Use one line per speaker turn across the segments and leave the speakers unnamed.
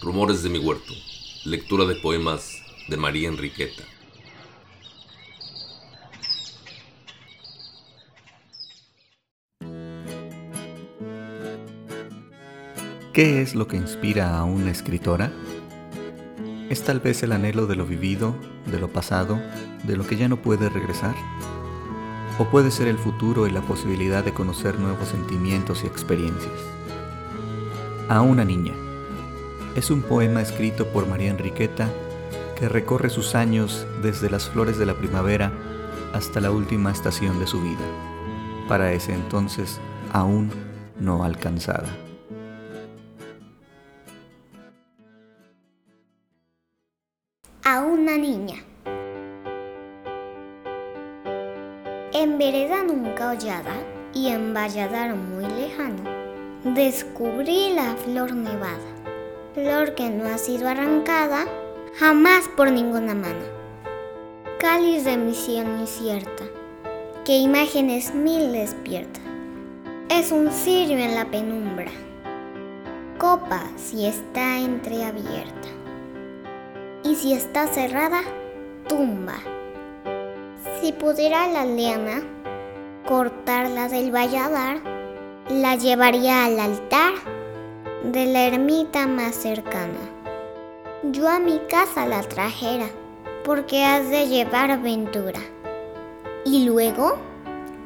Rumores de mi huerto. Lectura de poemas de María Enriqueta.
¿Qué es lo que inspira a una escritora? ¿Es tal vez el anhelo de lo vivido, de lo pasado, de lo que ya no puede regresar? ¿O puede ser el futuro y la posibilidad de conocer nuevos sentimientos y experiencias? A una niña es un poema escrito por María Enriqueta que recorre sus años desde las flores de la primavera hasta la última estación de su vida, para ese entonces aún no alcanzada.
A una niña. En vereda nunca hollada y en valladar muy lejano, descubrí la flor nevada flor que no ha sido arrancada jamás por ninguna mano. Cáliz de misión incierta, que imágenes mil despierta. Es un cirio en la penumbra, copa si está entreabierta, y si está cerrada, tumba. Si pudiera la liana cortarla del valladar, la llevaría al altar de la ermita más cercana. Yo a mi casa la trajera, porque has de llevar ventura. Y luego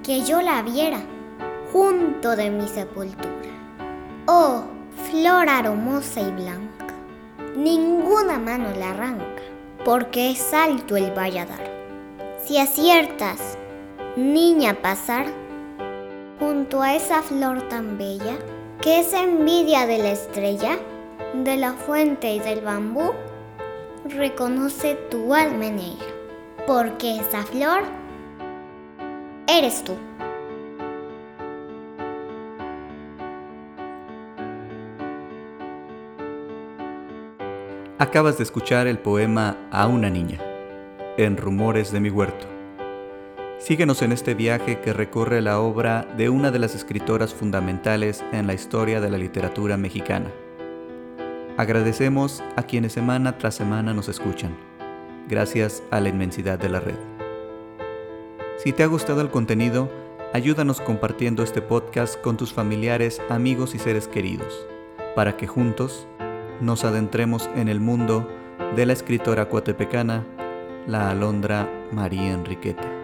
que yo la viera junto de mi sepultura. Oh, flor aromosa y blanca, ninguna mano la arranca, porque es alto el valladar. Si aciertas, niña, pasar junto a esa flor tan bella, ¿Qué es envidia de la estrella, de la fuente y del bambú? Reconoce tu alma en ella, porque esa flor eres tú.
Acabas de escuchar el poema A una niña, en Rumores de mi huerto Síguenos en este viaje que recorre la obra de una de las escritoras fundamentales en la historia de la literatura mexicana. Agradecemos a quienes semana tras semana nos escuchan, gracias a la inmensidad de la red. Si te ha gustado el contenido, ayúdanos compartiendo este podcast con tus familiares, amigos y seres queridos, para que juntos nos adentremos en el mundo de la escritora cuatepecana, la alondra María Enriqueta.